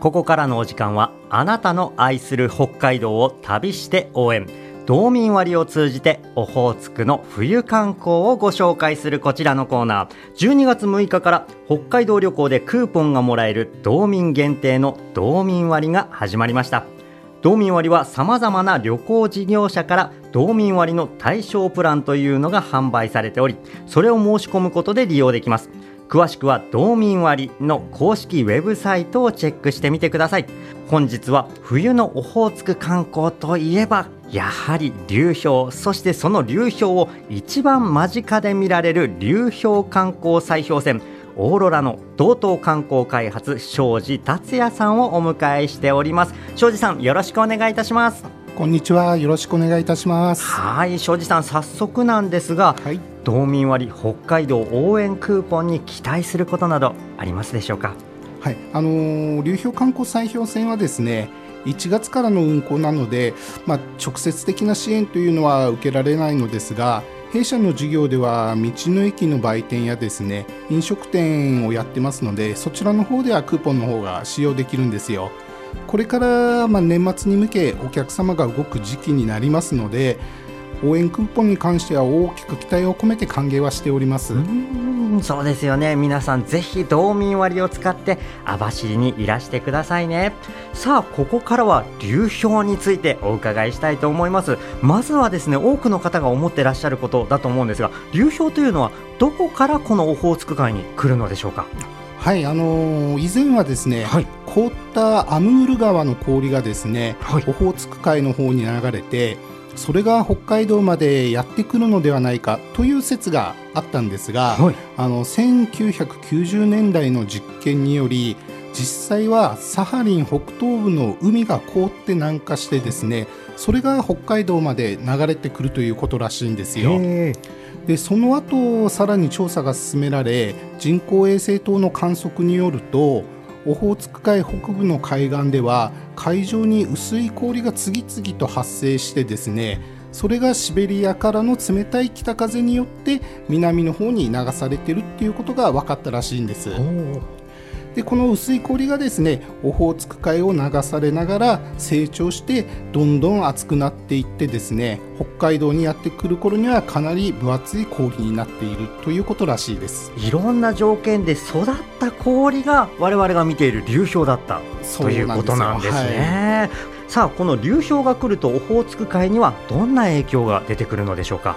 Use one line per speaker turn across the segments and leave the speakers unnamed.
ここからのお時間はあなたの愛する北海道を旅して応援。道民割を通じてオホーツクの冬観光をご紹介するこちらのコーナー。12月6日から北海道旅行でクーポンがもらえる道民限定の道民割が始まりました。道民割はさまざまな旅行事業者から道民割の対象プランというのが販売されておりそれを申し込むことで利用できます。詳しくは道民割の公式ウェブサイトをチェックしてみてください。本日は冬のオホーツク観光といえばやはり流氷そしてその流氷を一番間近で見られる流氷観光砕氷船オーロラの道東観光開発庄司達也さんをお迎えしております。庄司さんよろしくお願いいたします。
こんにちは。よろしくお願いいたします。
はい庄司さん早速なんですが、はい、道民割北海道応援クーポンに期待することなどありますでしょうか？
はい。あのー、流氷観光砕氷船はですね1月からの運航なので、まあ、直接的な支援というのは受けられないのですが弊社の事業では道の駅の売店やですね飲食店をやってますのでそちらの方ではクーポンの方が使用できるんですよこれからま年末に向けお客様が動く時期になりますので応援クーポンに関しては大きく期待を込めて歓迎はしております。
うそうですよね。皆さんぜひ道民割を使って網走にいらしてくださいね。さあここからは流氷についてお伺いしたいと思います。まずはですね多くの方が思ってらっしゃることだと思うんですが流氷というのはどこからこのオホーツク海に来るのでしょうか？
はい、あのー、以前はですね、はい、凍ったアムール川の氷がですね、はい、オホーツク海の方に流れてそれが北海道までやってくるのではないかという説があったんですが、はい、あの1990年代の実験により実際はサハリン北東部の海が凍って南下してですねそれが北海道まで流れてくるということらしいんですよ。でその後さらに調査が進められ人工衛星等の観測によるとオホーツク海北部の海岸では海上に薄い氷が次々と発生してですねそれがシベリアからの冷たい北風によって南の方に流されてるっていうことが分かったらしいんです。でこの薄い氷がですねオホーツク海を流されながら成長してどんどん厚くなっていってですね北海道にやってくる頃にはかなり分厚い氷になっているということらしいです
いろんな条件で育った氷が我々が見ている流氷だったということなんですね。はい、さあこの流氷が来るとオホーツク海にはどんな影響が出てくるのでしょうか？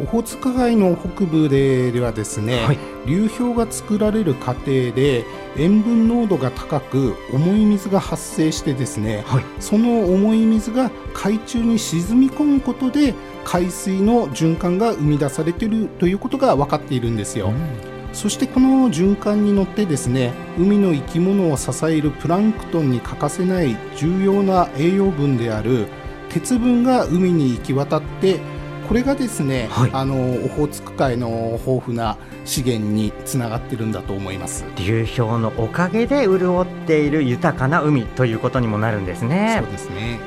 オホーツク海の北部でではですね、はい、流氷が作られる過程で塩分濃度が高く重い水が発生してですね、はい、その重い水が海中に沈み込むことで海水の循環が生み出されているということが分かっているんですよ。うん。そしてこの循環に乗ってですね海の生き物を支えるプランクトンに欠かせない重要な栄養分である鉄分が海に行き渡ってこれがですね、はい、あのオホーツク海の豊富な資源につながってるんだと思います。
流氷のおかげで潤っている豊かな海ということにもなるんですね。
そうですね。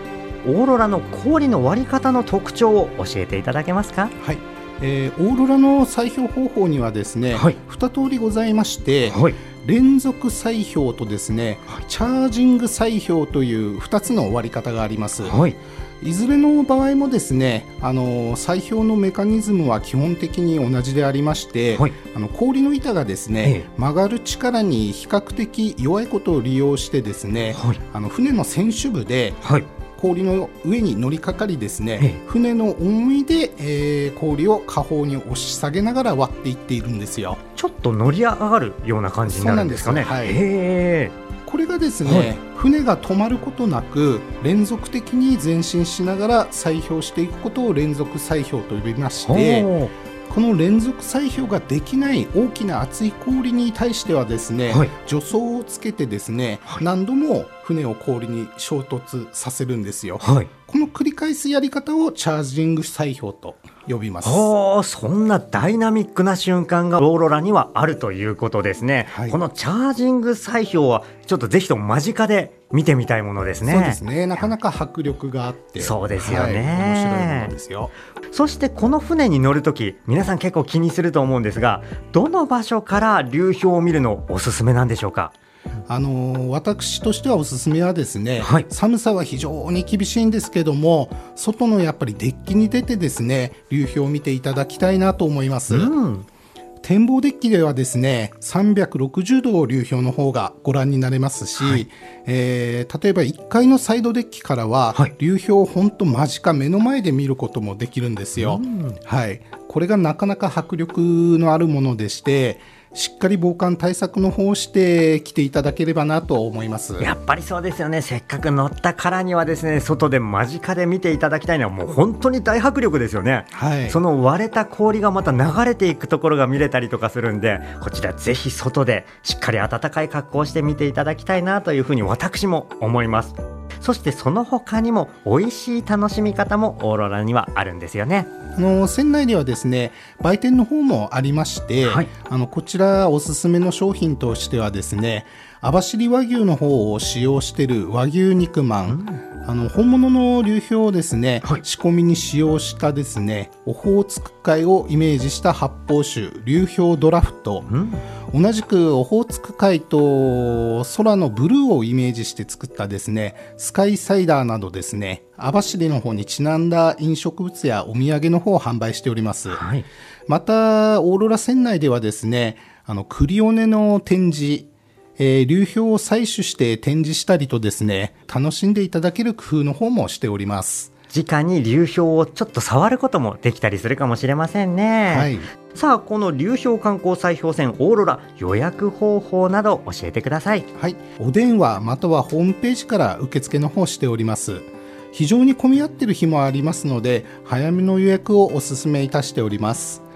オーロラの氷の割り方の特徴を教えていただけますか？
はい。えー、オーロラの砕氷方法にはですね、はい、2通りございまして、はい、連続砕氷とですね、はい、チャージング砕氷という2つの割り方があります。はいいずれの場合もですねあの砕氷のメカニズムは基本的に同じでありまして、はい、あの氷の板がですね、ええ、曲がる力に比較的弱いことを利用してですね、はい、あの船の船首部で、はい、氷の上に乗りかかりですね、ええ、船の重みで、えー、氷を下方に押し下げながら割っていっているんですよ。
ちょっと乗り上がるような感じになるんですかね。はい、
これがですね、はい、船が止まることなく連続的に前進しながら砕氷していくことを連続砕氷と呼びましてこの連続砕氷ができない大きな厚い氷に対してはですね、はい、助走をつけてですね、はい、何度も船を氷に衝突させるんですよ。この繰り返すやり方をチャージング砕氷と呼びます。
そんなダイナミックな瞬間がオーロラにはあるということですね、はい、このチャージング砕氷はちょっとぜひとも間近で見てみたいものですね。
そうですね。なかなか迫力があって。
そうですよね、はい、
面白いものですよ。
そしてこの船に乗るとき皆さん結構気にすると思うんですがどの場所から流氷を見るのおすすめなんでしょうか？
あの私としてはおすすめはですね、はい、寒さは非常に厳しいんですけども外のやっぱりデッキに出てですね流氷を見ていただきたいなと思います。うん。展望デッキではですね360度流氷の方がご覧になれますし、はい、えー、例えば1階のサイドデッキからは、はい、流氷を本当間近目の前で見ることもできるんですよ。はい、これがなかなか迫力のあるものでしてしっかり防寒対策の方をして来ていただければなと思います。
やっぱりそうですよね。せっかく乗ったからにはですね外で間近で見ていただきたいのはもう本当に大迫力ですよね、はい、その割れた氷がまた流れていくところが見れたりとかするんでこちらぜひ外でしっかり暖かい格好をして見ていただきたいなというふうに私も思いますそしてその他にも美味しい楽しみ方もオーロラにはあるんですよね。
あの船内ではですね売店の方もありまして、はい、あのこちらおすすめの商品としてはですね網走和牛の方を使用している和牛肉まん、うん。あの本物の流氷をですね、はい、仕込みに使用したですねオホーツク海をイメージした発泡酒流氷ドラフト、うん、同じくオホーツク海と空のブルーをイメージして作ったですねスカイサイダーなどですね網走の方にちなんだ飲食物やお土産の方を販売しております、はい、またオーロラ船内ではですねあのクリオネの展示えー、流氷を採取して展示したりとですね、楽しんでいただける工夫の方もしております。
直に流氷をちょっと触ることもできたりするかもしれませんね。はい、さあこの流氷観光砕氷船オーロラ予約方法など教えてください。
はい、お電話またはホームページから受付の方しております。非常に混み合っている日もありますので早めの予約をお勧めいたしております。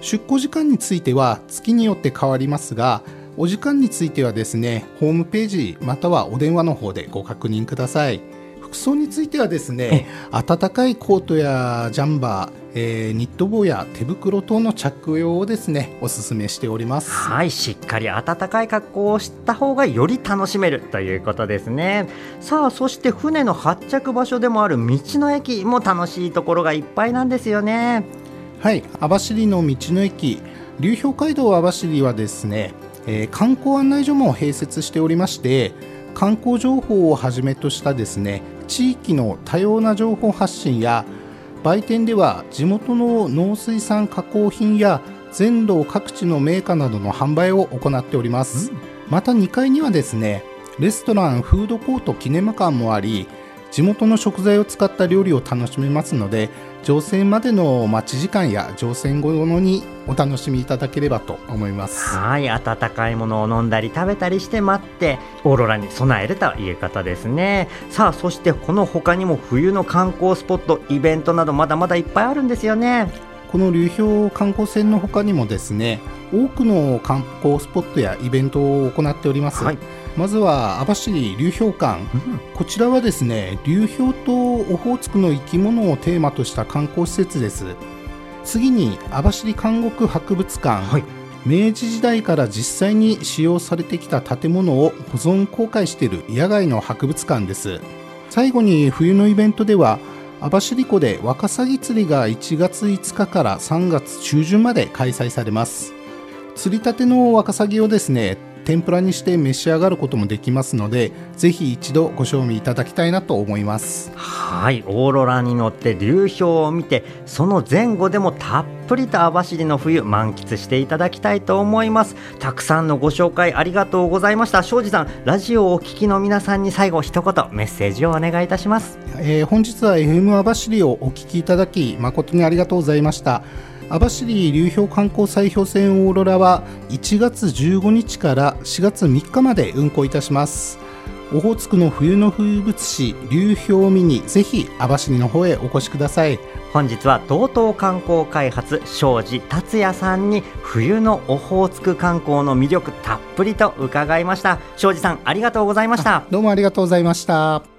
出庫時間については月によって変わりますがお時間についてはですねホームページまたはお電話の方でご確認ください服装についてはですね暖かいコートやジャンバーえー、ニット帽や手袋等の着用をですねおすすめしております。
はいしっかり暖かい格好をした方がより楽しめるということですね。さあそして船の発着場所でもある道の駅も楽しいところがいっぱいなんですよね。
はい網走の道の駅流氷街道網走はですねえー、観光案内所も併設しておりまして観光情報をはじめとしたですね地域の多様な情報発信や売店では地元の農水産加工品や全道各地のメーカーなどの販売を行っております、うん、また2階にはですねレストランフードコートキネマ館もあり地元の食材を使った料理を楽しめますので乗船までの待ち時間や乗船後のにお楽しみいただければと思います。
はい温かいものを飲んだり食べたりして待ってオーロラに備えるという方ですね。さあそしてこの他にも冬の観光スポットイベントなどまだまだいっぱいあるんですよね。
この流氷観光船の他にもですね多くの観光スポットやイベントを行っております、はいまずは網走流氷館、うん、こちらはですね流氷とオホーツクの生き物をテーマとした観光施設です。次に網走監獄博物館、はい、明治時代から実際に使用されてきた建物を保存公開している野外の博物館です。最後に冬のイベントでは網走湖でワカサギ釣りが1月5日から3月中旬まで開催されます。釣りたてのワカサギをですね天ぷらにして召し上がることもできますのでぜひ一度ご賞味いただきたいなと思います。
はいオーロラに乗って流氷を見てその前後でもたっぷりと網走の冬満喫していただきたいと思います。たくさんのご紹介ありがとうございました。庄司さんラジオをお聞きの皆さんに最後一言メッセージをお願いいたします、
えー、本日は FM 網走をお聞きいただき誠にありがとうございました網走流氷観光砕氷船オーロラは1月15日から4月3日まで運航いたします。オホーツクの冬の風物詩流氷を見にぜひ網走の方へお越しください。
本日は道東観光開発庄司達也さんに冬のオホーツク観光の魅力たっぷりと伺いました。庄司さんありがとうございました。
どうもありがとうございました